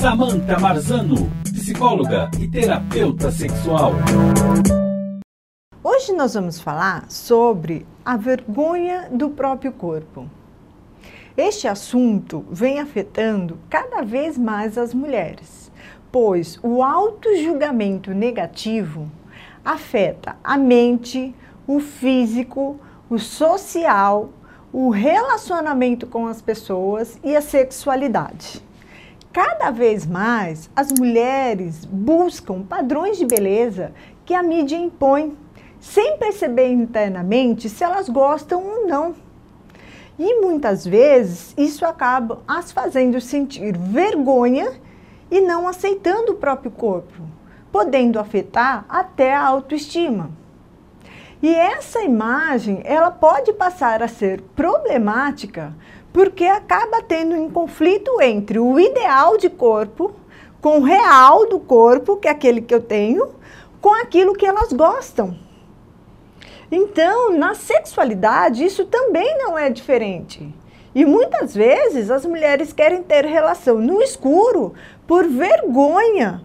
Samantha Marzano, psicóloga e terapeuta sexual. Hoje nós vamos falar sobre a vergonha do próprio corpo. Este assunto vem afetando cada vez mais as mulheres, pois o auto-julgamento negativo afeta a mente, o físico, o social, o relacionamento com as pessoas e a sexualidade. Cada vez mais as mulheres buscam padrões de beleza que a mídia impõe, sem perceber internamente se elas gostam ou não. E muitas vezes isso acaba as fazendo sentir vergonha e não aceitando o próprio corpo, podendo afetar até a autoestima. E essa imagem, ela pode passar a ser problemática porque acaba tendo um conflito entre o ideal de corpo com o real do corpo, que é aquele que eu tenho, com aquilo que elas gostam. Então, na sexualidade, isso também não é diferente. E muitas vezes as mulheres querem ter relação no escuro por vergonha.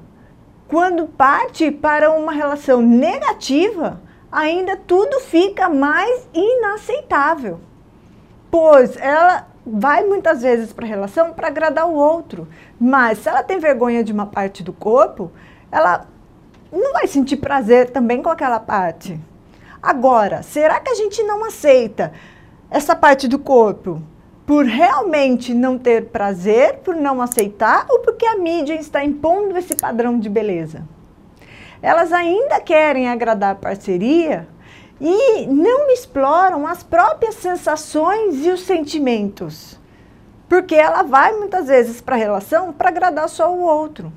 Quando parte para uma relação negativa, ainda tudo fica mais inaceitável. Pois ela vai muitas vezes para a relação para agradar o outro, mas se ela tem vergonha de uma parte do corpo, ela não vai sentir prazer também com aquela parte. Agora, será que a gente não aceita essa parte do corpo por realmente não ter prazer, por não aceitar ou porque a mídia está impondo esse padrão de beleza? Elas ainda querem agradar a parceria e não exploram as próprias sensações e os sentimentos. Porque ela vai muitas vezes para a relação para agradar só o outro.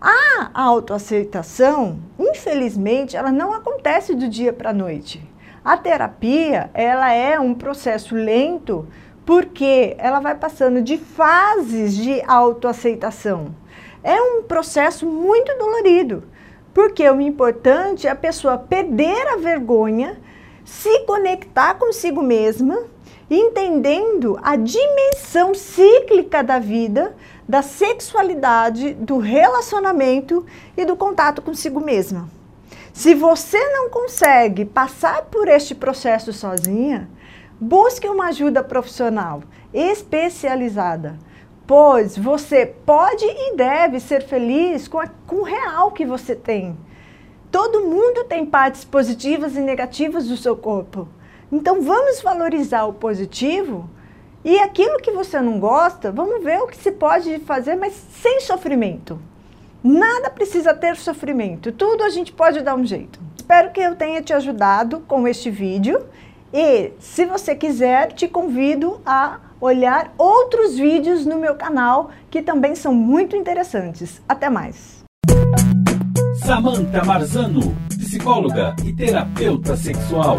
A autoaceitação, infelizmente, ela não acontece do dia para a noite. A terapia, ela é um processo lento porque ela vai passando de fases de autoaceitação. É um processo muito dolorido. Porque o importante é a pessoa perder a vergonha, se conectar consigo mesma, entendendo a dimensão cíclica da vida, da sexualidade, do relacionamento e do contato consigo mesma. Se você não consegue passar por este processo sozinha, busque uma ajuda profissional especializada pois você pode e deve ser feliz com, a, com o real que você tem. Todo mundo tem partes positivas e negativas do seu corpo. Então vamos valorizar o positivo e aquilo que você não gosta, vamos ver o que se pode fazer, mas sem sofrimento. Nada precisa ter sofrimento, tudo a gente pode dar um jeito. Espero que eu tenha te ajudado com este vídeo e, se você quiser, te convido a olhar outros vídeos no meu canal que também são muito interessantes. Até mais! Samantha Marzano, psicóloga e terapeuta sexual.